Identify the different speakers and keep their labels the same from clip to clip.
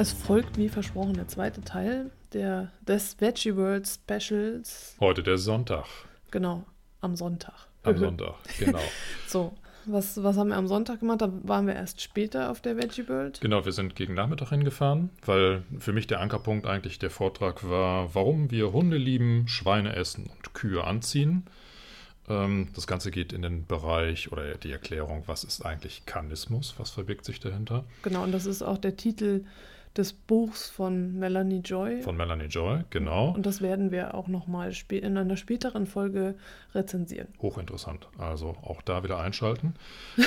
Speaker 1: Es folgt, wie versprochen, der zweite Teil der, des Veggie World Specials.
Speaker 2: Heute der Sonntag.
Speaker 1: Genau, am Sonntag.
Speaker 2: Am Sonntag, genau.
Speaker 1: So, was, was haben wir am Sonntag gemacht? Da waren wir erst später auf der Veggie World.
Speaker 2: Genau, wir sind gegen Nachmittag hingefahren, weil für mich der Ankerpunkt eigentlich der Vortrag war, warum wir Hunde lieben, Schweine essen und Kühe anziehen. Ähm, Das Ganze geht in den Bereich oder die Erklärung, was ist eigentlich Karnismus, was verbirgt sich dahinter,
Speaker 1: Genau, und das ist auch der Titel des Buchs von Melanie Joy.
Speaker 2: von Melanie Joy, genau.
Speaker 1: und das werden wir auch nochmal in einer späteren Folge rezensieren.
Speaker 2: Hochinteressant. Also auch da wieder einschalten.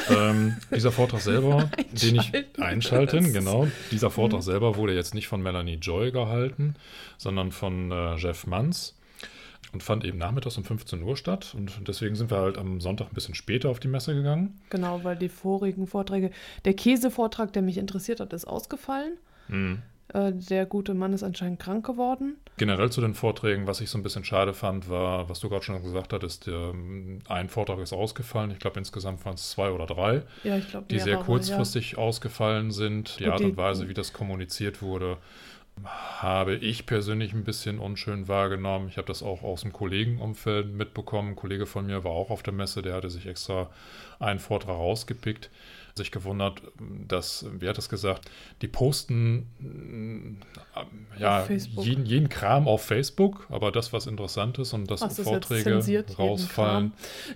Speaker 2: ähm, dieser Vortrag selber, den ich
Speaker 1: Einschalten.
Speaker 2: genau. Dieser Vortrag selber wurde jetzt nicht von Melanie Joy gehalten, sondern von äh, Jeff Manns und fand eben nachmittags um 15 Uhr statt. Und deswegen sind wir halt am Sonntag ein bisschen später auf die Messe gegangen.
Speaker 1: Genau, weil die vorigen Vorträge, der Käsevortrag, der mich interessiert hat, ist ausgefallen.
Speaker 2: Mhm.
Speaker 1: Äh, der gute Mann ist anscheinend krank geworden.
Speaker 2: Generell zu den Vorträgen, was ich so ein bisschen schade fand, war, was du gerade schon gesagt hattest, der, ein Vortrag ist ausgefallen. Ich glaube, insgesamt waren es zwei oder drei.
Speaker 1: Ja, ich glaube,
Speaker 2: die sehr kurzfristig ausgefallen sind. Die
Speaker 1: Gut,
Speaker 2: Art und Weise, wie das kommuniziert wurde, habe ich persönlich ein bisschen unschön wahrgenommen. Ich habe das auch aus dem Kollegenumfeld mitbekommen. Ein Kollege von mir war auch auf der Messe, der hatte sich extra einen Vortrag rausgepickt. Sich gewundert, dass, wie hat es gesagt, die posten ja, jeden, jeden Kram auf Facebook, aber das, was interessant ist und dass
Speaker 1: Ach, das
Speaker 2: Vorträge
Speaker 1: jeden
Speaker 2: rausfallen.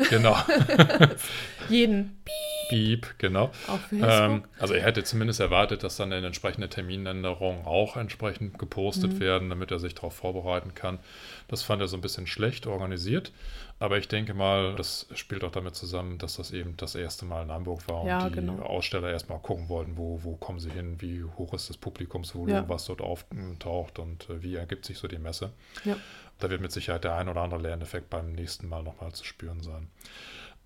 Speaker 2: Genau,
Speaker 1: Ja. Jeden
Speaker 2: Piep, genau. Ähm, also er hätte zumindest erwartet, dass dann eine entsprechende Terminänderung auch entsprechend gepostet
Speaker 1: Mhm.
Speaker 2: werden, damit er sich darauf vorbereiten kann. Das fand er so ein bisschen schlecht organisiert. Aber ich denke mal, das spielt auch damit zusammen, dass das eben das erste Mal in Hamburg war
Speaker 1: Ja,
Speaker 2: und die
Speaker 1: genau.
Speaker 2: Aussteller erstmal gucken wollten, wo, wo kommen sie hin, wie hoch ist das Publikumsvolumen,
Speaker 1: Ja.
Speaker 2: was dort auftaucht und äh, wie ergibt sich so die Messe.
Speaker 1: ja.
Speaker 2: Da wird mit Sicherheit der ein oder andere Lerneffekt beim nächsten Mal nochmal zu spüren sein.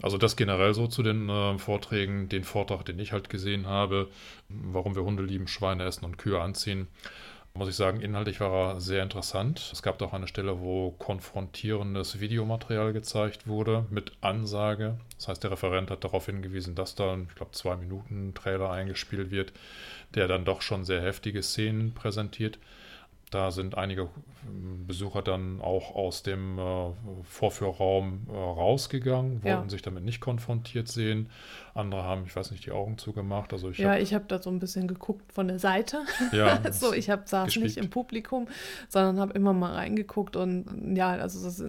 Speaker 2: Also das generell so zu den äh, Vorträgen, den Vortrag, den ich halt gesehen habe, warum wir Hunde lieben, Schweine essen und Kühe anziehen, muss ich sagen, inhaltlich war er sehr interessant. Es gab auch eine Stelle, wo konfrontierendes Videomaterial gezeigt wurde mit Ansage. Das heißt, der Referent hat darauf hingewiesen, dass da, ein, ich glaube, zwei Minuten Trailer eingespielt wird, der dann doch schon sehr heftige Szenen präsentiert. Da sind einige ähm, Besucher dann auch aus dem äh, Vorführraum äh, rausgegangen, wollten
Speaker 1: Ja.
Speaker 2: sich damit nicht konfrontiert sehen. Andere haben, ich weiß nicht, die Augen zugemacht. Also ich
Speaker 1: ja,
Speaker 2: hab,
Speaker 1: ich habe da so ein bisschen geguckt von der Seite.
Speaker 2: ja,
Speaker 1: so, ich hab, saß
Speaker 2: gespielt.
Speaker 1: nicht im Publikum, sondern habe immer mal reingeguckt und ja, also das,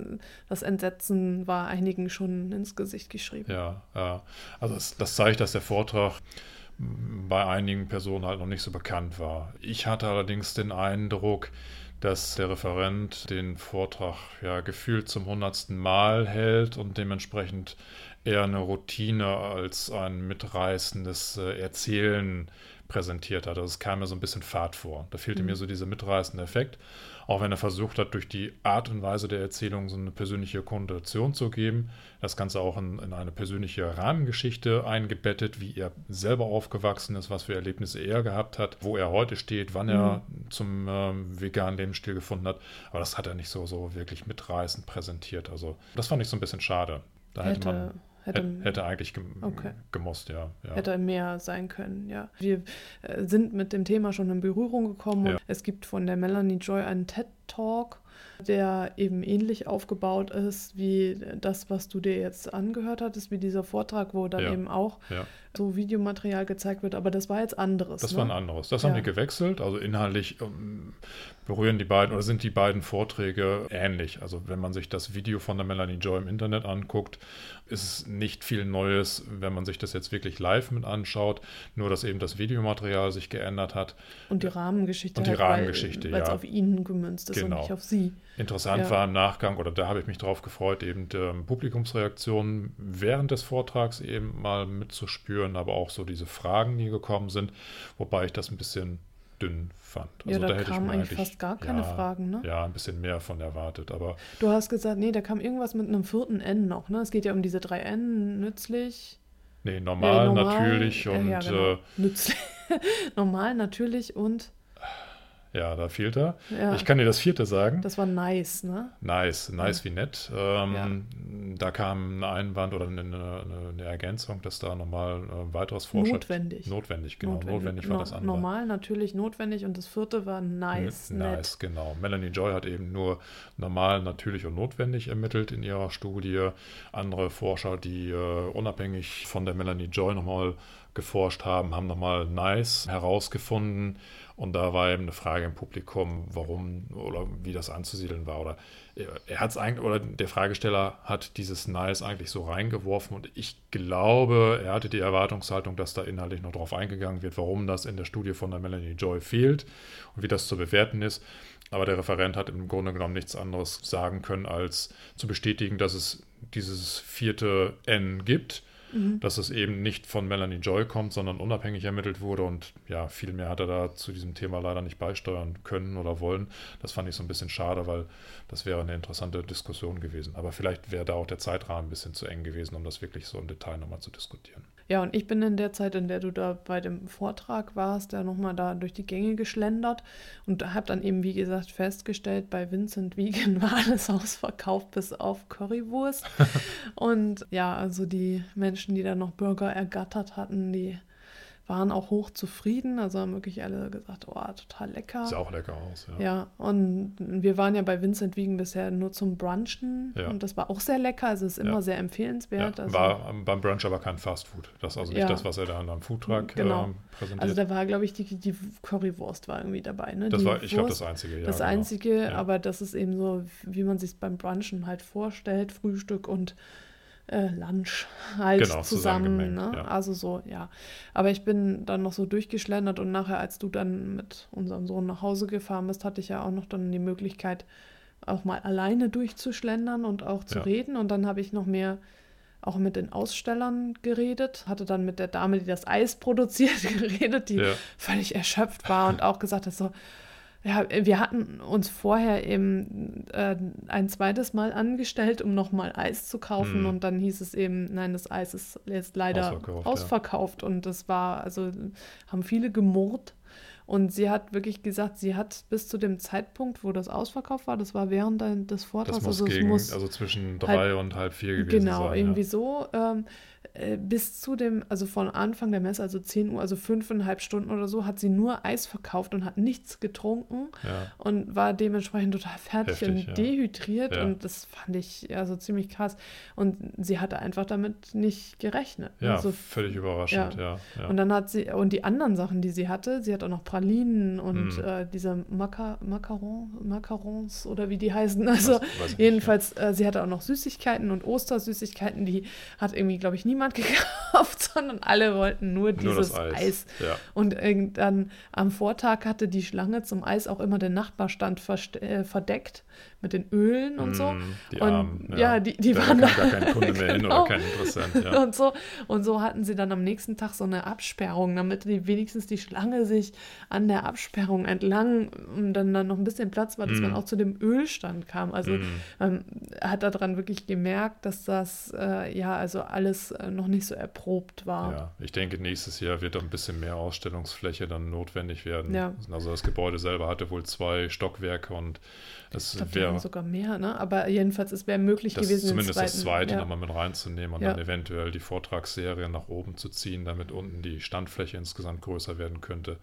Speaker 1: das Entsetzen war einigen schon ins Gesicht geschrieben.
Speaker 2: Ja, ja. Also das, das zeigt, dass der Vortrag bei einigen Personen halt noch nicht so bekannt war. Ich hatte allerdings den Eindruck, dass der Referent den Vortrag ja gefühlt zum hundertsten Mal hält und dementsprechend eher eine Routine als ein mitreißendes äh, Erzählen präsentiert hat. Also es kam mir so ein bisschen fad vor. Da fehlte
Speaker 1: Mhm.
Speaker 2: mir so dieser mitreißende Effekt. Auch wenn er versucht hat, durch die Art und Weise der Erzählung so eine persönliche Konnotation zu geben. Das Ganze auch in, in eine persönliche Rahmengeschichte eingebettet, wie er selber aufgewachsen ist, was für Erlebnisse er gehabt hat, wo er heute steht, wann er zum ähm, veganen Lebensstil gefunden hat. Aber das hat er nicht so, so wirklich mitreißend präsentiert. Also das fand ich so ein bisschen schade. Da hätte, man
Speaker 1: hätte,
Speaker 2: hätte, eigentlich gem
Speaker 1: Okay.
Speaker 2: gemusst, ja. ja.
Speaker 1: Hätte mehr sein können, ja. Wir äh, sind mit dem Thema schon in Berührung gekommen.
Speaker 2: Ja.
Speaker 1: Es gibt von der Melanie Joy einen TED-Talk, der eben ähnlich aufgebaut ist wie das, was du dir jetzt angehört hattest, wie dieser Vortrag, wo dann
Speaker 2: Ja.
Speaker 1: eben auch
Speaker 2: ja.
Speaker 1: so Videomaterial gezeigt wird. Aber das war jetzt anderes.
Speaker 2: Das
Speaker 1: ne?
Speaker 2: war ein anderes. Das
Speaker 1: Ja.
Speaker 2: haben die gewechselt. Also inhaltlich ähm, berühren die beiden oder sind die beiden Vorträge ähnlich. Also wenn man sich das Video von der Melanie Joy im Internet anguckt, ist es nicht viel Neues, wenn man sich das jetzt wirklich live mit anschaut. Nur, dass eben das Videomaterial sich geändert hat.
Speaker 1: Und die Rahmengeschichte.
Speaker 2: Und die
Speaker 1: halt, weil-
Speaker 2: Rahmengeschichte,
Speaker 1: Weil es
Speaker 2: ja.
Speaker 1: auf ihn gemünzt ist
Speaker 2: Genau.
Speaker 1: und nicht auf sie.
Speaker 2: Interessant
Speaker 1: Ja.
Speaker 2: war im Nachgang, oder da habe ich mich drauf gefreut, eben ähm, Publikumsreaktionen während des Vortrags eben mal mitzuspüren, aber auch so diese Fragen, die gekommen sind, wobei ich das ein bisschen dünn fand.
Speaker 1: Ja, da
Speaker 2: hätte ich
Speaker 1: kamen eigentlich fast gar keine
Speaker 2: ja,
Speaker 1: Fragen, ne?
Speaker 2: Ja, ein bisschen mehr von erwartet, aber
Speaker 1: Du hast gesagt, nee, da kam irgendwas mit einem vierten N noch, ne? Es geht ja um diese drei N, nützlich.
Speaker 2: nee, normal,
Speaker 1: äh,
Speaker 2: natürlich
Speaker 1: äh,
Speaker 2: und
Speaker 1: ja, genau.
Speaker 2: äh,
Speaker 1: nützlich. normal, natürlich und
Speaker 2: ja, da fehlt er.
Speaker 1: ja,
Speaker 2: Ich kann dir das vierte sagen.
Speaker 1: das war nice, ne?
Speaker 2: Nice, nice wie nett. Ähm, Da kam ein Einwand oder eine, eine, eine Ergänzung, dass da nochmal äh, weiteres Vorschlag.
Speaker 1: Notwendig.
Speaker 2: Notwendig, genau. Notwendig, war
Speaker 1: No-
Speaker 2: das andere.
Speaker 1: Normal, natürlich, notwendig und das vierte war nice,
Speaker 2: N-
Speaker 1: nett.
Speaker 2: Nice, genau. Melanie Joy hat eben nur normal, natürlich und notwendig ermittelt in ihrer Studie. Andere Forscher, die äh, unabhängig von der Melanie Joy nochmal geforscht haben, haben nochmal nice herausgefunden. Und da war eben eine Frage im Publikum, warum oder wie das anzusiedeln war. Oder äh, er hat es eigentlich, oder der Fragesteller hat dieses nice eigentlich so reingeworfen. Und ich glaube, er hatte die Erwartungshaltung, dass da inhaltlich noch drauf eingegangen wird, warum das in der Studie von der Melanie Joy fehlt und wie das zu bewerten ist. Aber der Referent hat im Grunde genommen nichts anderes sagen können, als zu bestätigen, dass es dieses vierte N gibt, dass es eben nicht von Melanie Joy kommt, sondern unabhängig ermittelt wurde. Und ja, viel mehr hat er da zu diesem Thema leider nicht beisteuern können oder wollen. Das fand ich so ein bisschen schade, weil das wäre eine interessante Diskussion gewesen. Aber vielleicht wäre da auch der Zeitrahmen ein bisschen zu eng gewesen, um das wirklich so im Detail nochmal zu diskutieren.
Speaker 1: Ja, und ich bin in der Zeit, in der du da bei dem Vortrag warst, da nochmal da durch die Gänge geschlendert und habe dann eben, wie gesagt, festgestellt, bei Vincent Vegan war alles ausverkauft bis auf Currywurst. und ja, also die Menschen, die da noch Burger ergattert hatten, die waren auch hoch zufrieden. Also haben wirklich alle gesagt, oh, total lecker.
Speaker 2: Sieht auch lecker aus, ja.
Speaker 1: Ja, und wir waren ja bei Vincent Wiegen bisher nur zum Brunchen
Speaker 2: Ja.
Speaker 1: und das war auch sehr lecker. Also ist immer
Speaker 2: Ja.
Speaker 1: sehr
Speaker 2: Ja,
Speaker 1: empfehlenswert. also,
Speaker 2: war beim Brunch aber kein Fast Food. Das ist also nicht
Speaker 1: Ja.
Speaker 2: das, was er da an einem Foodtruck
Speaker 1: Genau.
Speaker 2: ähm, präsentiert.
Speaker 1: also da war, glaube ich, die, die Currywurst war irgendwie dabei. Ne?
Speaker 2: das
Speaker 1: die
Speaker 2: war, ich glaube, das Einzige. Ja,
Speaker 1: das
Speaker 2: genau.
Speaker 1: Einzige,
Speaker 2: Ja.
Speaker 1: aber das ist eben so, wie man sich beim Brunchen halt vorstellt, Frühstück und äh, Lunch halt
Speaker 2: Genau,
Speaker 1: zusammen. Ne?
Speaker 2: ja.
Speaker 1: Also so, ja. Aber ich bin dann noch so durchgeschlendert und nachher, als du dann mit unserem Sohn nach Hause gefahren bist, hatte ich ja auch noch dann die Möglichkeit, auch mal alleine durchzuschlendern und auch zu
Speaker 2: Ja.
Speaker 1: reden. Und dann habe ich noch mehr auch mit den Ausstellern geredet, hatte dann mit der Dame, die das Eis produziert, geredet, die
Speaker 2: Ja.
Speaker 1: völlig erschöpft war und auch gesagt hat, so, ja, wir hatten uns vorher eben äh, ein zweites Mal angestellt, um nochmal Eis zu kaufen
Speaker 2: Mhm.
Speaker 1: und dann hieß es eben, nein, das Eis ist jetzt leider
Speaker 2: Ausverkauft,
Speaker 1: ausverkauft,
Speaker 2: ja.
Speaker 1: und das war, also haben viele gemurrt und sie hat wirklich gesagt, sie hat bis zu dem Zeitpunkt, wo das ausverkauft war, das war während des Vortrags,
Speaker 2: Das muss
Speaker 1: also
Speaker 2: gegen,
Speaker 1: muss
Speaker 2: also zwischen drei und halb vier gewesen
Speaker 1: Genau,
Speaker 2: sein.
Speaker 1: irgendwie
Speaker 2: ja.
Speaker 1: so. Ähm, äh, bis zu dem, also von Anfang der Messe, also 10 Uhr, also fünfeinhalb Stunden oder so, hat sie nur Eis verkauft und hat nichts getrunken
Speaker 2: Ja.
Speaker 1: und war dementsprechend total fertig
Speaker 2: Heftig,
Speaker 1: und
Speaker 2: ja.
Speaker 1: dehydriert
Speaker 2: Ja.
Speaker 1: und das fand ich also ziemlich krass. Und sie hatte einfach damit nicht gerechnet.
Speaker 2: Ja,
Speaker 1: Also,
Speaker 2: völlig überraschend, ja.
Speaker 1: und dann hat sie, und die anderen Sachen, die sie hatte, sie hat auch noch Pralinen und
Speaker 2: Hm.
Speaker 1: äh, diese Maca Macaron, Macarons oder wie die heißen. Also
Speaker 2: weiß ich nicht,
Speaker 1: jedenfalls, äh, sie hatte auch noch Süßigkeiten und Ostersüßigkeiten, die hat irgendwie, glaube ich, niemand gekauft, sondern alle wollten nur.
Speaker 2: Nur
Speaker 1: dieses
Speaker 2: das Eis.
Speaker 1: Eis.
Speaker 2: Ja.
Speaker 1: Und dann am Vortag hatte die Schlange zum Eis auch immer den Nachbarstand äh, verdeckt mit den Ölen und so.
Speaker 2: Mm, Die
Speaker 1: Und
Speaker 2: Armen,
Speaker 1: ja, die- die
Speaker 2: da
Speaker 1: waren da-
Speaker 2: gar kein Kunde mehr hin
Speaker 1: Genau.
Speaker 2: oder kein Interessent. Ja.
Speaker 1: Und so, und so hatten sie dann am nächsten Tag so eine Absperrung, damit die wenigstens die Schlange sich an der Absperrung entlang und dann, dann noch ein bisschen Platz war, dass
Speaker 2: Mm.
Speaker 1: man auch zu dem Ölstand kam. Also
Speaker 2: Mm.
Speaker 1: man hat daran wirklich gemerkt, dass das äh, ja also alles äh, noch nicht so erprobt war.
Speaker 2: Ja, ich denke, nächstes Jahr wird ein bisschen mehr Ausstellungsfläche dann notwendig werden.
Speaker 1: Ja.
Speaker 2: Also das Gebäude selber hatte wohl zwei Stockwerke und
Speaker 1: Haben
Speaker 2: wäre
Speaker 1: sogar mehr, ne? Aber jedenfalls, es wäre möglich
Speaker 2: das
Speaker 1: gewesen,
Speaker 2: zumindest das
Speaker 1: zweiten-
Speaker 2: zweite
Speaker 1: ja.
Speaker 2: nochmal mit reinzunehmen und
Speaker 1: Ja.
Speaker 2: dann eventuell die Vortragsserie nach oben zu ziehen, damit unten die Standfläche insgesamt größer werden könnte.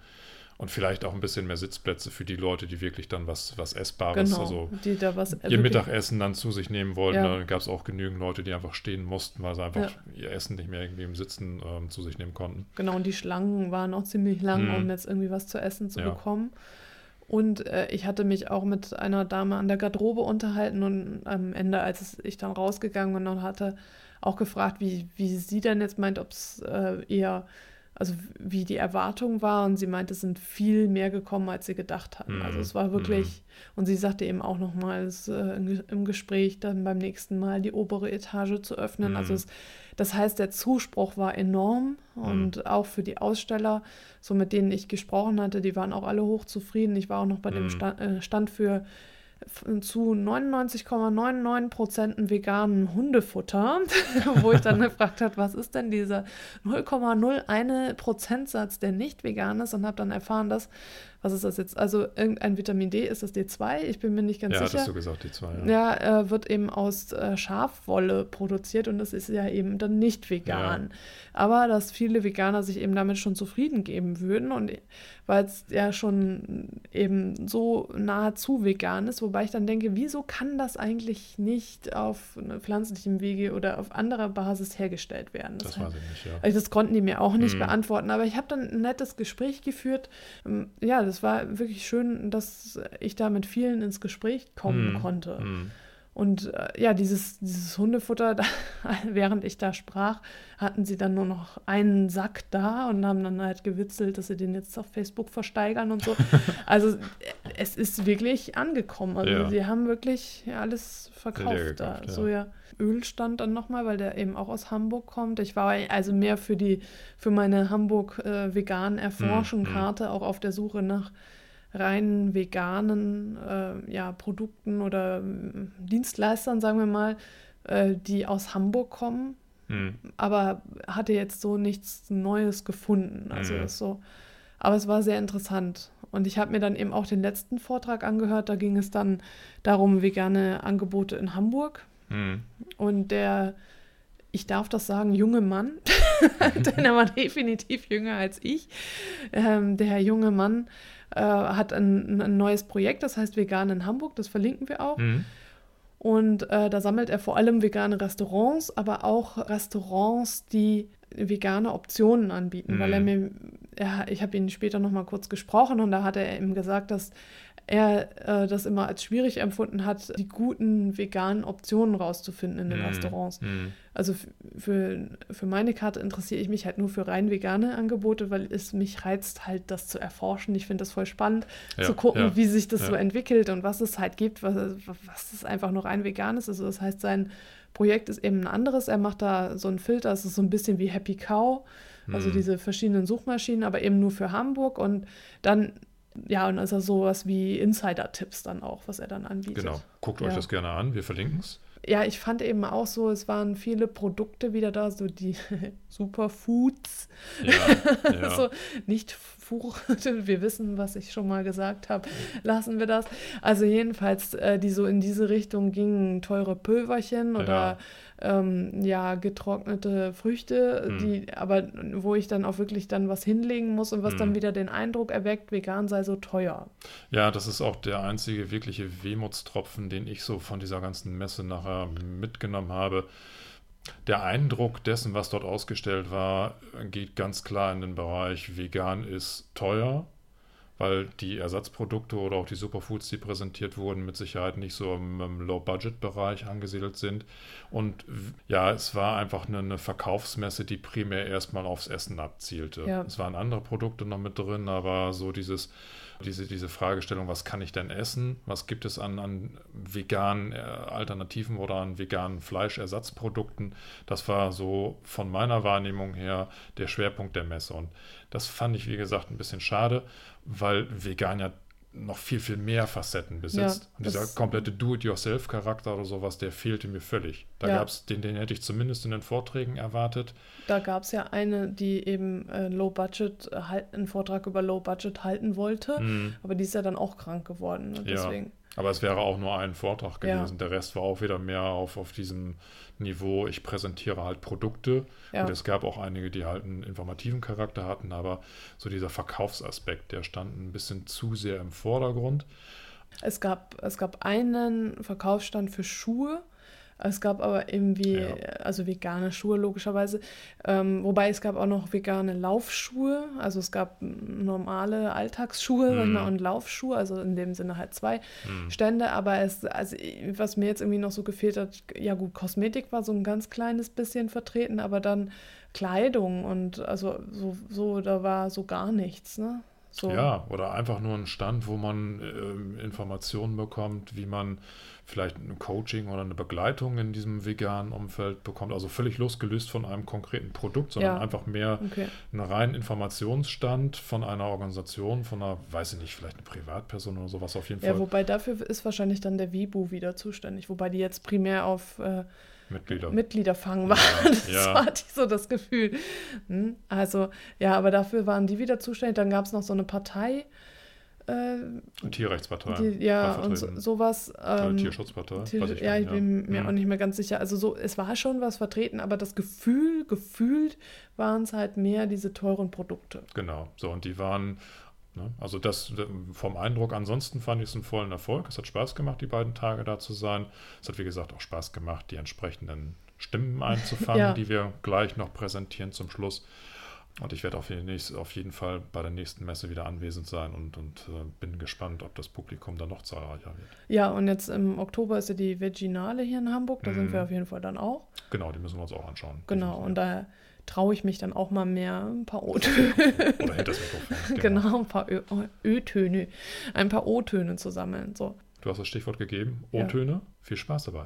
Speaker 2: Und vielleicht auch ein bisschen mehr Sitzplätze für die Leute, die wirklich dann was, was Essbares,
Speaker 1: Genau,
Speaker 2: also
Speaker 1: die da was
Speaker 2: ihr
Speaker 1: wirklich-
Speaker 2: Mittagessen dann zu sich nehmen wollten.
Speaker 1: Ja.
Speaker 2: Da gab es auch genügend Leute, die einfach stehen mussten, weil sie einfach
Speaker 1: Ja.
Speaker 2: ihr Essen nicht mehr irgendwie im Sitzen ähm, zu sich nehmen konnten.
Speaker 1: Genau, und die Schlangen waren auch ziemlich lang,
Speaker 2: Mhm.
Speaker 1: um jetzt irgendwie was zu essen zu bekommen. Und äh, ich hatte mich auch mit einer Dame an der Garderobe unterhalten und am Ende, als ich dann rausgegangen bin und hatte auch gefragt, wie, wie sie denn jetzt meint, ob es äh, eher also wie die Erwartung war und sie meinte, es sind viel mehr gekommen, als sie gedacht hatten. Also es war wirklich, und sie sagte eben auch nochmals äh, im Gespräch dann beim nächsten Mal die obere Etage zu öffnen. Also es, das heißt, der Zuspruch war enorm und auch für die Aussteller, so mit denen ich gesprochen hatte, die waren auch alle hochzufrieden. Ich war auch noch bei dem Stand, äh, Stand für zu 99,99 Prozent veganen Hundefutter, wo ich dann gefragt habe, was ist denn dieser 0,01 Prozentsatz, der nicht vegan ist? Und habe dann erfahren, dass was ist das jetzt? Also irgendein Vitamin D, ist das D2? Ich bin mir nicht ganz
Speaker 2: ja,
Speaker 1: sicher.
Speaker 2: Ja, hast du gesagt, D2,
Speaker 1: ja. Ja, äh, wird eben aus äh, Schafwolle produziert und das ist ja eben dann nicht vegan. Ja. Aber dass viele Veganer sich eben damit schon zufrieden geben würden und weil es ja schon eben so nahezu vegan ist, wobei ich dann denke, wieso kann das eigentlich nicht auf pflanzlichem Wege oder auf anderer Basis hergestellt werden?
Speaker 2: Das, das weiß ich nicht, ja.
Speaker 1: Also das konnten die mir auch nicht hm. beantworten, aber ich habe dann ein nettes Gespräch geführt. Ähm, ja, es war wirklich schön, dass ich da mit vielen ins Gespräch kommen mm, konnte. Mm. Und äh, ja, dieses, dieses Hundefutter, da, während ich da sprach, hatten sie dann nur noch einen Sack da und haben dann halt gewitzelt, dass sie den jetzt auf Facebook versteigern und so. also es ist wirklich angekommen. Also ja. sie haben wirklich alles verkauft gekauft, da. Ja. So ja. Ölstand dann nochmal, weil der eben auch aus Hamburg kommt. Ich war also mehr für die, für meine Hamburg äh, vegan Karte, mm, auch auf der Suche nach rein veganen äh, ja, Produkten oder äh, Dienstleistern, sagen wir mal, äh, die aus Hamburg kommen, mhm. aber hatte jetzt so nichts Neues gefunden. Also mhm. so, aber es war sehr interessant. Und ich habe mir dann eben auch den letzten Vortrag angehört. Da ging es dann darum, vegane Angebote in Hamburg. Mhm. Und der, ich darf das sagen, junge Mann, denn er war definitiv jünger als ich, ähm, der junge Mann äh, hat ein, ein, neues Projekt, das heißt Vegan in Hamburg, das verlinken wir auch. Mhm. Und äh, da sammelt er vor allem vegane Restaurants, aber auch Restaurants, die vegane Optionen anbieten, mhm. weil er mir, ja, ich habe ihn später noch mal kurz gesprochen und da hat er ihm gesagt, dass er äh, das immer als schwierig empfunden hat, die guten veganen Optionen rauszufinden in den mm, Restaurants. Mm. Also für, für meine Karte interessiere ich mich halt nur für rein vegane Angebote, weil es mich reizt, halt das zu erforschen. Ich finde das voll spannend, ja, zu gucken, ja, wie sich das ja. so entwickelt und was es halt gibt, was, was es einfach nur rein vegan ist. Also das heißt, sein Projekt ist eben ein anderes. Er macht da so einen Filter, es ist so ein bisschen wie Happy Cow. Also mm. diese verschiedenen Suchmaschinen, aber eben nur für Hamburg. Und dann ja, und also sowas wie Insider-Tipps dann auch, was er dann anbietet.
Speaker 2: Genau. Guckt euch das gerne an, wir verlinken es.
Speaker 1: Ja, ich fand eben auch so, es waren viele Produkte wieder da, so die Superfoods. Ja, ja. so nicht Furchte, wir wissen, was ich schon mal gesagt habe, lassen wir das. Also jedenfalls, äh, die so in diese Richtung gingen, teure Pülverchen oder ja, ähm, ja getrocknete Früchte, hm. die, aber wo ich dann auch wirklich dann was hinlegen muss und was hm. dann wieder den Eindruck erweckt, vegan sei so teuer.
Speaker 2: Ja, das ist auch der einzige wirkliche Wehmutstropfen, den ich so von dieser ganzen Messe nachher mitgenommen habe. Der Eindruck dessen, was dort ausgestellt war, geht ganz klar in den Bereich vegan ist teuer, weil die Ersatzprodukte oder auch die Superfoods, die präsentiert wurden, mit Sicherheit nicht so im, im Low-Budget-Bereich angesiedelt sind. Und ja, es war einfach eine, eine Verkaufsmesse, die primär erstmal aufs Essen abzielte. Ja. Es waren andere Produkte noch mit drin, aber so dieses diese, diese Fragestellung, was kann ich denn essen? Was gibt es an, an veganen äh, Alternativen oder an veganen Fleischersatzprodukten? Das war so von meiner Wahrnehmung her der Schwerpunkt der Messe. Und das fand ich, wie gesagt, ein bisschen schade, weil vegan ja noch viel, viel mehr Facetten besitzt. Ja, und dieser komplette Do-it-yourself-Charakter oder sowas, der fehlte mir völlig. Da ja. gab es, den, den hätte ich zumindest in den Vorträgen erwartet.
Speaker 1: Da gab es ja eine, die eben äh, Low Budget, halt, einen Vortrag über Low Budget halten wollte, mhm. aber die ist ja dann auch krank geworden. Und
Speaker 2: ja.
Speaker 1: deswegen.
Speaker 2: Aber es wäre auch nur ein Vortrag gewesen. Ja. Der Rest war auch wieder mehr auf, auf diesem Niveau, ich präsentiere halt Produkte. Ja. Und es gab auch einige, die halt einen informativen Charakter hatten, aber so dieser Verkaufsaspekt, der stand ein bisschen zu sehr im Vordergrund.
Speaker 1: Es gab, es gab einen Verkaufsstand für Schuhe, Es gab aber irgendwie,
Speaker 2: Ja.
Speaker 1: also vegane Schuhe logischerweise. Ähm, wobei es gab auch noch vegane Laufschuhe. Also es gab normale Alltagsschuhe mal,
Speaker 2: Mhm.
Speaker 1: und Laufschuhe. Also in dem Sinne halt zwei
Speaker 2: Hm.
Speaker 1: Stände. Aber es, also was mir jetzt irgendwie noch so gefehlt hat, ja gut, Kosmetik war so ein ganz kleines bisschen vertreten, aber dann Kleidung und also so, so da war so gar nichts, ne? So.
Speaker 2: Ja, oder einfach nur ein Stand, wo man ähm, Informationen bekommt, wie man vielleicht ein Coaching oder eine Begleitung in diesem veganen Umfeld bekommt. Also völlig losgelöst von einem konkreten Produkt, sondern
Speaker 1: Ja.
Speaker 2: einfach mehr
Speaker 1: Okay.
Speaker 2: ein rein Informationsstand von einer Organisation, von einer, weiß ich nicht, vielleicht eine Privatperson oder sowas auf jeden
Speaker 1: Ja,
Speaker 2: Fall.
Speaker 1: wobei dafür ist wahrscheinlich dann der Wibu wieder zuständig, wobei die jetzt primär auf äh,
Speaker 2: Mitglieder.
Speaker 1: Mitgliederfang waren. Das
Speaker 2: ja.
Speaker 1: war hatte ich so das Gefühl. Hm, Also, ja, aber dafür waren die wieder zuständig. Dann gab es noch so eine Partei, äh,
Speaker 2: Tierrechtspartei.
Speaker 1: die, ja, und so, sowas. Ähm,
Speaker 2: Tierschutzpartei.
Speaker 1: Tier-
Speaker 2: ich
Speaker 1: ja, ich bin mir
Speaker 2: Hm.
Speaker 1: auch nicht mehr ganz sicher. Also so, es war schon was vertreten, aber das Gefühl, gefühlt waren es halt mehr diese teuren Produkte.
Speaker 2: Genau, so und die waren, ne, also das äh, vom Eindruck, ansonsten fand ich es einen vollen Erfolg. Es hat Spaß gemacht, die beiden Tage da zu sein. Es hat, wie gesagt, auch Spaß gemacht, die entsprechenden Stimmen einzufangen,
Speaker 1: Ja.
Speaker 2: die wir gleich noch präsentieren zum Schluss. Und ich werde auf jeden, Fall bei der nächsten Messe wieder anwesend sein und, und äh, bin gespannt, ob das Publikum dann noch zahlreicher wird.
Speaker 1: Ja, und jetzt im Oktober ist ja die Veginale hier in Hamburg. Da sind
Speaker 2: Mhm.
Speaker 1: wir auf jeden Fall dann auch.
Speaker 2: Genau, die müssen wir uns auch anschauen.
Speaker 1: Genau, und da traue ich mich dann auch mal mehr ein paar O-Töne,
Speaker 2: Oder hinter das Mikrofon.
Speaker 1: genau, ein paar Ö-Töne, ein paar O-Töne zu sammeln. So.
Speaker 2: Du hast das Stichwort gegeben,
Speaker 1: Ja.
Speaker 2: O-Töne. Viel Spaß dabei.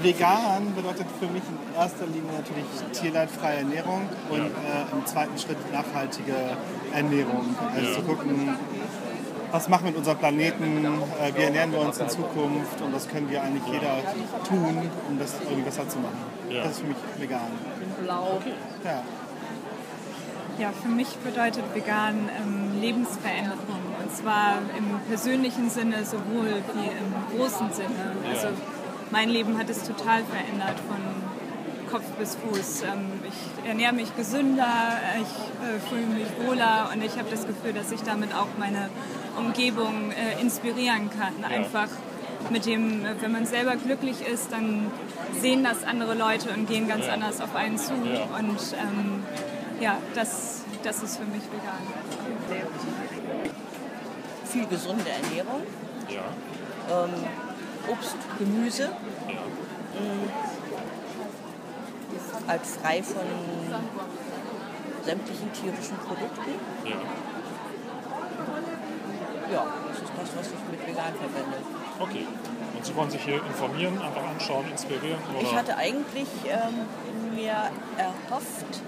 Speaker 3: Vegan bedeutet für mich in erster Linie natürlich tierleidfreie Ernährung und äh, im zweiten Schritt nachhaltige Ernährung. Also zu gucken, was machen wir mit unserem Planeten, äh, wie ernähren wir uns in Zukunft und was können wir eigentlich jeder tun, um das irgendwie besser zu machen. Das ist für mich vegan.
Speaker 4: Blau.
Speaker 3: Ja.
Speaker 4: Ja, für mich bedeutet vegan ähm, Lebensveränderung. Und zwar im persönlichen Sinne sowohl wie im großen Sinne. Also mein Leben hat es total verändert von Kopf bis Fuß. Ähm, ich ernähre mich gesünder, ich äh, fühle mich wohler und ich habe das Gefühl, dass ich damit auch meine Umgebung äh, inspirieren kann. Einfach mit dem, äh, wenn man selber glücklich ist, dann sehen das andere Leute und gehen ganz anders auf einen zu. Und ähm, ja, das, das ist für mich vegan.
Speaker 5: viel gesunde Ernährung,
Speaker 2: Ja.
Speaker 5: ähm, Obst, Gemüse, mh, halt frei von sämtlichen tierischen Produkten.
Speaker 2: Ja.
Speaker 5: Ja, das ist das, was ich mit vegan verbinde.
Speaker 2: Okay. Und Sie wollen sich hier informieren, einfach anschauen, inspirieren? Oder?
Speaker 5: Ich hatte eigentlich ähm, mir erhofft,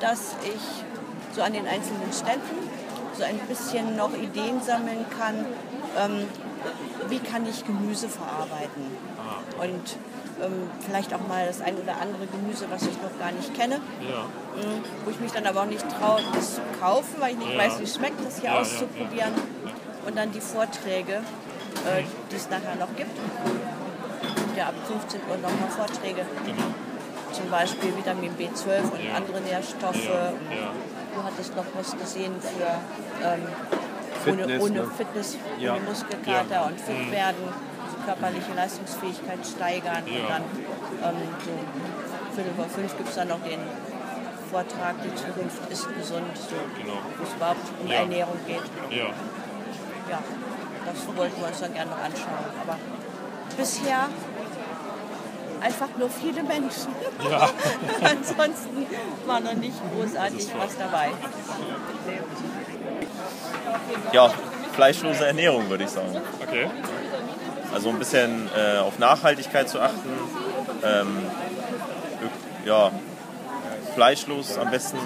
Speaker 5: dass ich so an den einzelnen Ständen so ein bisschen noch Ideen sammeln kann, ähm, wie kann ich Gemüse verarbeiten. Und ähm, vielleicht auch mal das ein oder andere Gemüse, was ich noch gar nicht kenne,
Speaker 2: ja.
Speaker 5: ähm, wo ich mich dann aber auch nicht traue, das zu kaufen, weil ich nicht
Speaker 2: Ja.
Speaker 5: weiß, wie es schmeckt, das hier
Speaker 2: ja,
Speaker 5: auszuprobieren. Und dann die Vorträge, äh, die es nachher noch gibt. Ja, ab 15 Uhr nochmal Vorträge.
Speaker 2: Genau.
Speaker 5: Zum Beispiel Vitamin B12 und
Speaker 2: Ja.
Speaker 5: andere Nährstoffe.
Speaker 2: Ja. Ja.
Speaker 5: Du hattest noch was gesehen für ähm,
Speaker 6: Fitness,
Speaker 5: ohne, ohne
Speaker 6: ne?
Speaker 5: Fitness, ohne Muskelkater und fit werden, körperliche Leistungsfähigkeit steigern. Und dann ähm, so Viertel vor fünf gibt es dann noch den Vortrag, die Zukunft ist gesund, so,
Speaker 2: Genau.
Speaker 5: wo es überhaupt um. Ernährung geht.
Speaker 2: Ja.
Speaker 5: Das wollten wir uns dann gerne noch anschauen. Aber bisher einfach nur viele Menschen.
Speaker 2: Ja.
Speaker 5: Ansonsten war noch nicht großartig was dabei.
Speaker 6: Ja, fleischlose Ernährung würde ich sagen.
Speaker 2: Okay.
Speaker 6: Also ein bisschen äh, auf Nachhaltigkeit zu achten. Ähm, ja, fleischlos am besten,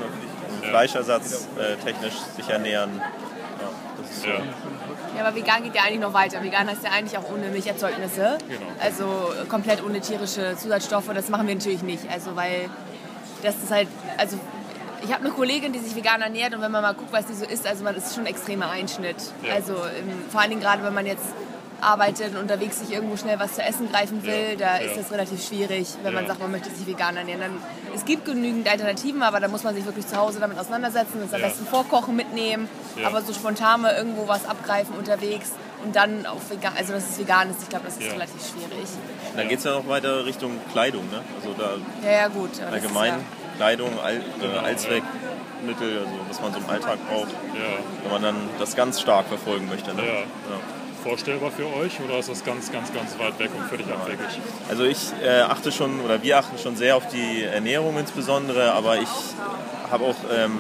Speaker 6: Fleischersatz äh, technisch sich ernähren. Ja, das ist so.
Speaker 2: Ja.
Speaker 7: Ja, aber vegan geht ja eigentlich noch weiter. Vegan heißt ja eigentlich auch ohne Milcherzeugnisse.
Speaker 2: Genau.
Speaker 7: Also komplett ohne tierische Zusatzstoffe. Das machen wir natürlich nicht. Also weil das ist halt, also ich habe eine Kollegin, die sich vegan ernährt und wenn man mal guckt, was die so isst, also man ist schon ein extremer Einschnitt.
Speaker 2: Ja.
Speaker 7: Also im, vor allen Dingen gerade, wenn man jetzt arbeitet und unterwegs sich irgendwo schnell was zu essen greifen will,
Speaker 2: Ja,
Speaker 7: da
Speaker 2: ja.
Speaker 7: ist das relativ schwierig, wenn man
Speaker 2: Ja.
Speaker 7: sagt, man möchte sich vegan ernähren. Dann, es gibt genügend Alternativen, aber da muss man sich wirklich zu Hause damit auseinandersetzen, das am besten vorkochen, mitnehmen, aber so spontan mal irgendwo was abgreifen unterwegs und dann auf vegan, also dass es vegan ist, ich glaube, das ist relativ schwierig.
Speaker 6: Dann geht es ja noch weiter Richtung Kleidung. Ne? Also da
Speaker 7: Ja, ja, gut.
Speaker 6: allgemein Kleidung, All, äh, Allzweckmittel, also was man so im Alltag braucht, wenn man dann das ganz stark verfolgen möchte. Ne?
Speaker 2: Vorstellbar für euch oder ist das ganz, ganz, ganz weit weg und völlig abwegig?
Speaker 6: Also ich äh, achte schon oder wir achten schon sehr auf die Ernährung insbesondere, aber ich habe auch ähm,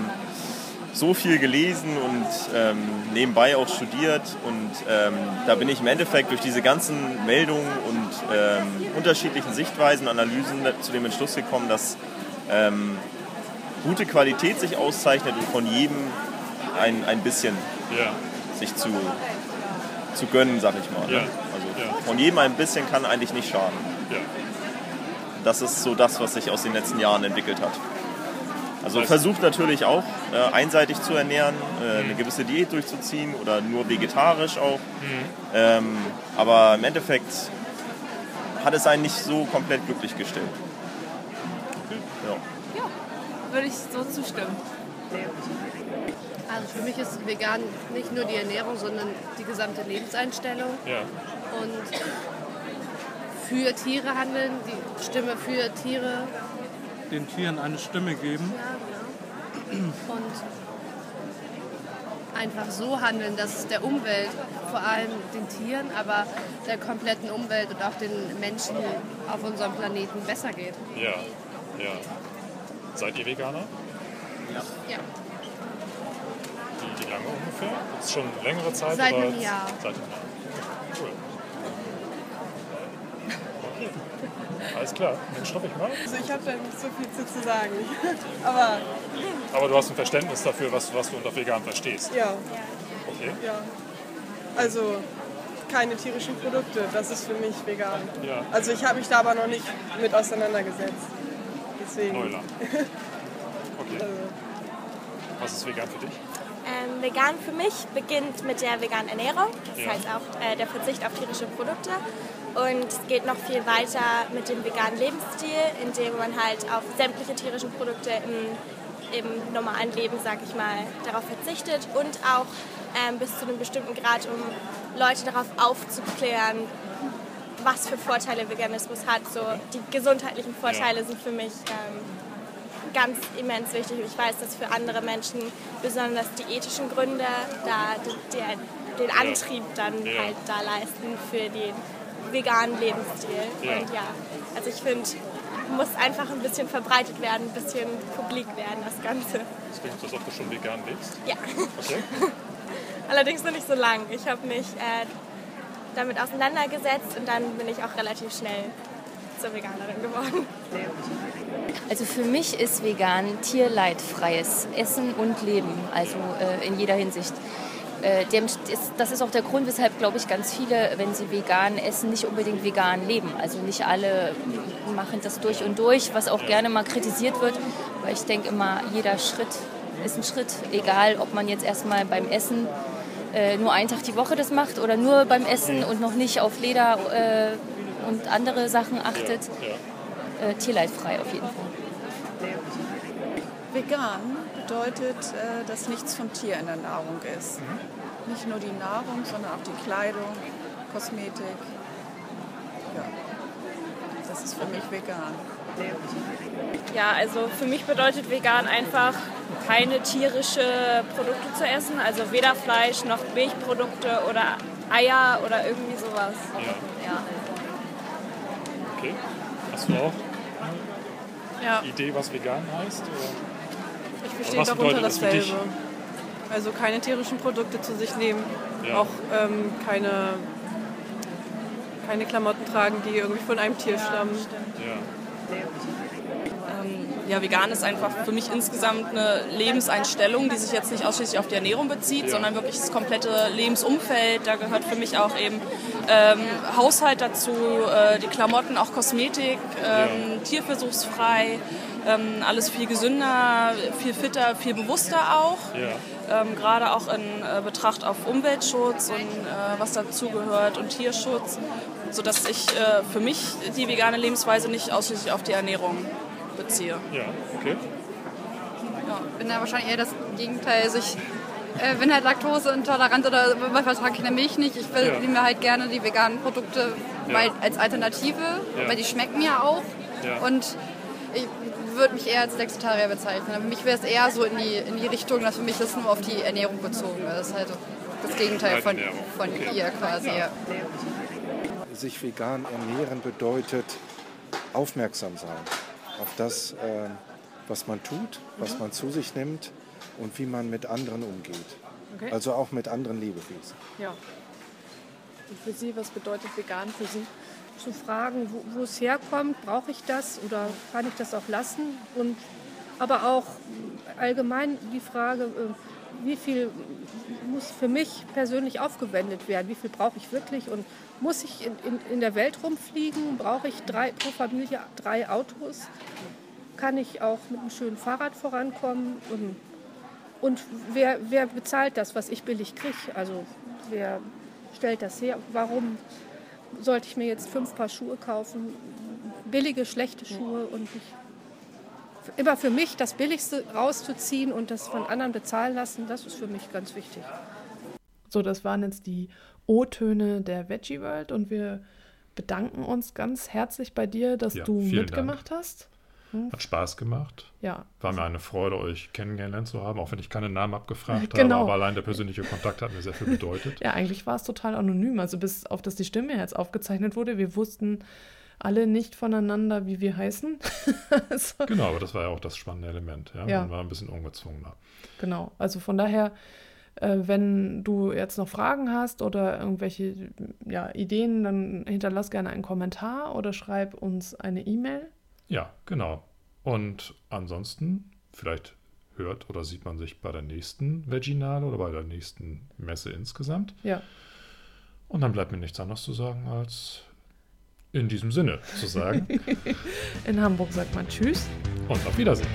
Speaker 6: so viel gelesen und ähm, nebenbei auch studiert und ähm, da bin ich im Endeffekt durch diese ganzen Meldungen und ähm, unterschiedlichen Sichtweisen, Analysen zu dem Entschluss gekommen, dass ähm, gute Qualität sich auszeichnet und von jedem ein, ein bisschen
Speaker 2: Ja.
Speaker 6: Sich zu, zu gönnen, sag ich mal.
Speaker 2: Ja.
Speaker 6: Ne? Also
Speaker 2: Ja.
Speaker 6: von jedem ein bisschen kann eigentlich nicht schaden.
Speaker 2: Ja.
Speaker 6: Das ist so das, was sich aus den letzten Jahren entwickelt hat. Also
Speaker 2: Heißt-
Speaker 6: versucht natürlich auch äh, einseitig zu ernähren, äh, eine gewisse Diät durchzuziehen oder nur vegetarisch auch. Ähm, aber im Endeffekt hat es einen nicht so komplett glücklich gestellt. Ja.
Speaker 7: Würde ich so zustimmen.
Speaker 8: Also für mich ist vegan nicht nur die Ernährung, sondern die gesamte Lebenseinstellung
Speaker 2: Ja.
Speaker 8: und für Tiere handeln, die Stimme für Tiere
Speaker 9: Den Tieren eine Stimme geben.
Speaker 8: ja, genau. und einfach so handeln, dass es der Umwelt, vor allem den Tieren, aber der kompletten Umwelt und auch den Menschen auf unserem Planeten besser geht.
Speaker 2: Ja. Ja. Seid ihr Veganer?
Speaker 8: Ja.
Speaker 2: Wie, wie lange ungefähr? Ist schon längere Zeit?
Speaker 8: Seit einem Jahr.
Speaker 2: Seit einem Jahr. Cool. Okay. Alles klar, dann stoppe ich mal.
Speaker 10: Also ich habe da nicht so viel zu, zu sagen. Aber
Speaker 2: Aber du hast ein Verständnis dafür, was, was du unter vegan verstehst.
Speaker 10: ja,
Speaker 2: Okay.
Speaker 10: ja. Also keine tierischen Produkte, das ist für mich vegan.
Speaker 2: Ja.
Speaker 10: Also ich habe mich da aber noch nicht mit auseinandergesetzt. Deswegen.
Speaker 2: Neuland. Okay.
Speaker 10: Also,
Speaker 2: Was ist vegan für dich?
Speaker 11: Vegan für mich beginnt mit der veganen Ernährung, das heißt auch äh, der Verzicht auf tierische Produkte. Und es geht noch viel weiter mit dem veganen Lebensstil, indem man halt auf sämtliche tierischen Produkte im, im normalen Leben, sag ich mal, darauf verzichtet und auch ähm, bis zu einem bestimmten Grad, um Leute darauf aufzuklären, was für Vorteile Veganismus hat. So die gesundheitlichen Vorteile sind für mich ähm, ganz immens wichtig. Ich weiß, dass für andere Menschen besonders die ethischen Gründe da der, den Antrieb dann
Speaker 2: Ja.
Speaker 11: halt da leisten für den veganen Lebensstil.
Speaker 2: Ja.
Speaker 11: Und ja, also ich finde, muss einfach ein bisschen verbreitet werden, ein bisschen publik werden, das Ganze.
Speaker 2: Das klingt, als ob du schon vegan lebst.
Speaker 11: Ja,
Speaker 2: Okay.
Speaker 11: allerdings noch nicht so lang. Ich habe mich äh, damit auseinandergesetzt und dann bin ich auch relativ schnell zur Veganerin geworden.
Speaker 12: Also für mich ist vegan tierleidfreies Essen und Leben, also äh, in jeder Hinsicht. Äh, das ist auch der Grund, weshalb, glaube ich, ganz viele, wenn sie vegan essen, nicht unbedingt vegan leben. Also nicht alle machen das durch und durch, was auch gerne mal kritisiert wird. Weil ich denke immer, jeder Schritt ist ein Schritt, egal ob man jetzt erstmal beim Essen äh, nur einen Tag die Woche das macht oder nur beim Essen und noch nicht auf Leder äh, und andere Sachen achtet. Äh, tierleidfrei auf jeden Fall.
Speaker 13: Vegan bedeutet, äh, dass nichts vom Tier in der Nahrung ist. Nicht nur die Nahrung, sondern auch die Kleidung, Kosmetik. Ja, das ist für mich vegan.
Speaker 14: Ja, also für mich bedeutet vegan einfach keine tierische Produkte zu essen, also weder Fleisch noch Milchprodukte oder Eier oder irgendwie sowas. Ja.
Speaker 2: Okay. Hast du auch
Speaker 10: Ja.
Speaker 2: eine Idee, was vegan heißt? Oder?
Speaker 10: ich verstehe
Speaker 2: was
Speaker 10: darunter
Speaker 2: bedeutet das für dich?
Speaker 10: dasselbe. Also keine tierischen Produkte zu sich nehmen.
Speaker 2: Ja.
Speaker 10: Auch ähm, keine, keine Klamotten tragen, die irgendwie von einem Tier stammen.
Speaker 2: Ja.
Speaker 15: Ähm, ja, vegan ist einfach für mich insgesamt eine Lebenseinstellung, die sich jetzt nicht ausschließlich auf die Ernährung bezieht, sondern wirklich das komplette Lebensumfeld. Da gehört für mich auch eben ähm, Haushalt dazu, äh, die Klamotten, auch Kosmetik, ähm, tierversuchsfrei, ähm, alles viel gesünder, viel fitter, viel bewusster auch.
Speaker 2: Ja.
Speaker 15: Ähm, Gerade auch in äh, Betracht auf Umweltschutz und äh, was dazugehört und Tierschutz, sodass ich äh, für mich die vegane Lebensweise nicht ausschließlich auf die Ernährung beziehe.
Speaker 2: Ja, okay.
Speaker 16: Ja, bin da wahrscheinlich eher das Gegenteil. Also ich äh, bin halt laktoseintolerant oder vertrage keine Milch nicht. Ich will
Speaker 17: Ja.
Speaker 16: mir halt gerne die veganen Produkte
Speaker 17: Ja.
Speaker 16: weil, als Alternative,
Speaker 17: Ja.
Speaker 16: weil die schmecken mir auch.
Speaker 17: Ja.
Speaker 16: Und ich würde mich eher als Flexitarier bezeichnen. Für mich wäre es eher so in die, in die Richtung, dass für mich das nur auf die Ernährung bezogen ist. Also das Gegenteil von, von
Speaker 17: Okay.
Speaker 16: ihr quasi. Ja.
Speaker 18: Sich vegan ernähren bedeutet aufmerksam sein auf das, äh, was man tut, was man zu sich nimmt und wie man mit anderen umgeht.
Speaker 10: Okay.
Speaker 18: Also auch mit anderen Lebewesen.
Speaker 10: Ja. Und für Sie, was bedeutet vegan für Sie?
Speaker 19: zu fragen, wo, wo es herkommt, brauche ich das oder kann ich das auch lassen? Und aber auch allgemein die Frage, äh, wie viel muss für mich persönlich aufgewendet werden? Wie viel brauche ich wirklich? Und muss ich in, in, in der Welt rumfliegen? Brauche ich drei, pro Familie drei Autos? Kann ich auch mit einem schönen Fahrrad vorankommen? Und, und wer, wer bezahlt das, was ich billig kriege? Also wer stellt das her? Warum sollte ich mir jetzt fünf Paar Schuhe kaufen? Billige, schlechte Schuhe und nicht immer für mich das Billigste rauszuziehen und das von anderen bezahlen lassen, das ist für mich ganz wichtig.
Speaker 1: So, das waren jetzt die O-Töne der Veggie World und wir bedanken uns ganz herzlich bei dir, dass
Speaker 2: Ja,
Speaker 1: du mitgemacht
Speaker 2: Dank.
Speaker 1: hast. Hm?
Speaker 2: Hat Spaß gemacht.
Speaker 1: Ja.
Speaker 2: War mir eine Freude, euch kennengelernt zu haben, auch wenn ich keine Namen abgefragt
Speaker 1: Genau.
Speaker 2: habe, aber allein der persönliche Kontakt hat mir sehr viel bedeutet.
Speaker 1: Ja, eigentlich war es total anonym. Also bis auf das die Stimme jetzt aufgezeichnet wurde. Wir wussten alle nicht voneinander, wie wir heißen. so.
Speaker 2: Genau, aber das war ja auch das spannende Element. Ja?
Speaker 1: Ja.
Speaker 2: Man war ein bisschen ungezwungener.
Speaker 1: Genau. Also von daher, äh, wenn du jetzt noch Fragen hast oder irgendwelche ja, Ideen, dann hinterlass gerne einen Kommentar oder schreib uns eine E-Mail.
Speaker 2: Ja, genau. Und ansonsten, vielleicht hört oder sieht man sich bei der nächsten Veginale oder bei der nächsten Messe insgesamt.
Speaker 1: Ja.
Speaker 2: Und dann bleibt mir nichts anderes zu sagen, als in diesem Sinne zu sagen.
Speaker 1: In Hamburg sagt man Tschüss.
Speaker 2: Und auf Wiedersehen.